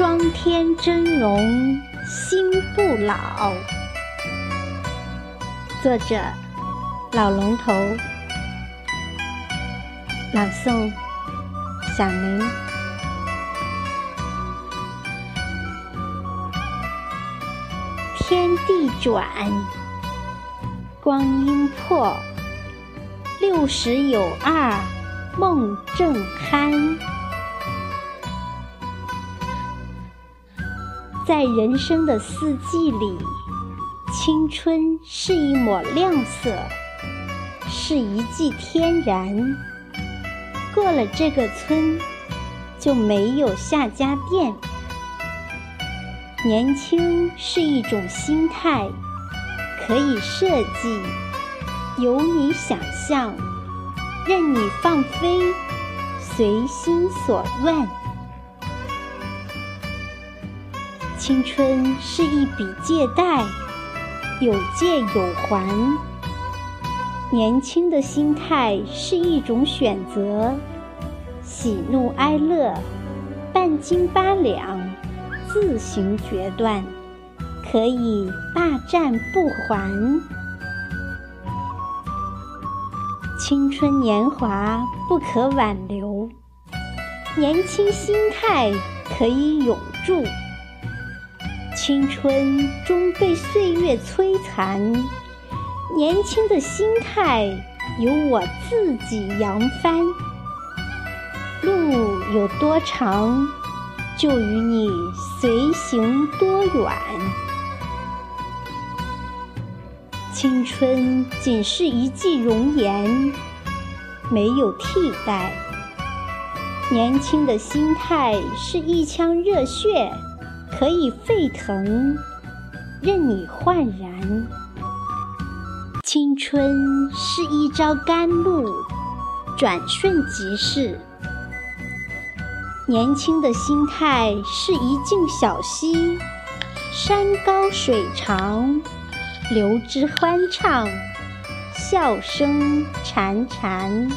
霜天峥嵘心不老。作者：老龙头。朗诵：小明。天地转，光阴迫，六十有二梦正酣。在人生的四季里，青春是一抹亮色，是一剂天然。过了这个村，就没有下家店。年轻是一种心态，可以设计，由你想象，任你放飞，随心所愿。青春是一笔借贷，有借有还。年轻的心态是一种选择，喜怒哀乐，半斤八两，自行决断，可以霸占不还。青春年华不可挽留，年轻心态可以永驻。青春终被岁月摧残，年轻的心态由我自己扬帆。路有多长，就与你随行多远。青春仅是一剂容颜，没有替代。年轻的心态是一腔热血。可以沸腾，任你焕然。青春是一朝甘露，转瞬即逝。年轻的心态是一径小溪，山高水长，流之欢畅，笑声潺潺。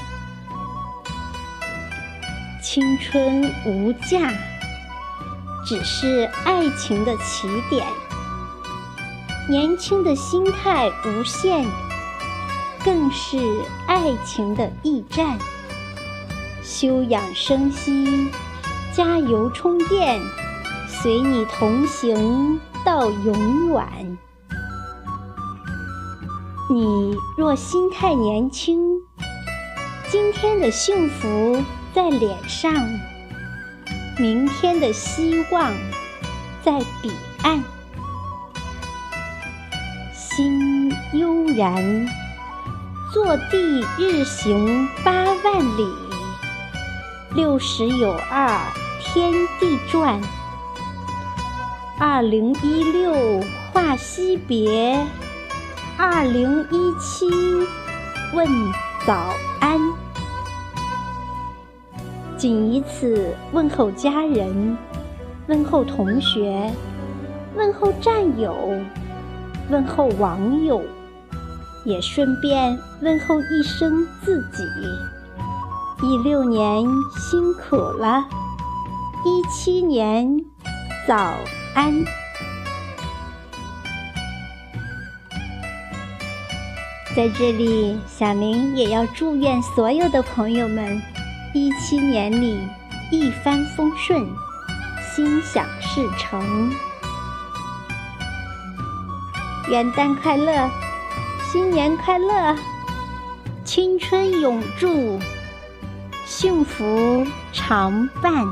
青春无价。只是爱情的起点，年轻的心态无限，更是爱情的驿站。休养生息，加油充电，随你同行到永远。你若心态年轻，今天的幸福在脸上。明天的希望在彼岸，心悠然，坐地日行八万里，六十有二天地转。二零一六话惜别，二零一七问早安。仅以此问候家人，问候同学，问候战友，问候网友，也顺便问候一声自己。一六年辛苦了，一七年早安。在这里，小明也要祝愿所有的朋友们。一七年里一帆风顺，心想事成。元旦快乐，新年快乐，青春永驻，幸福常伴。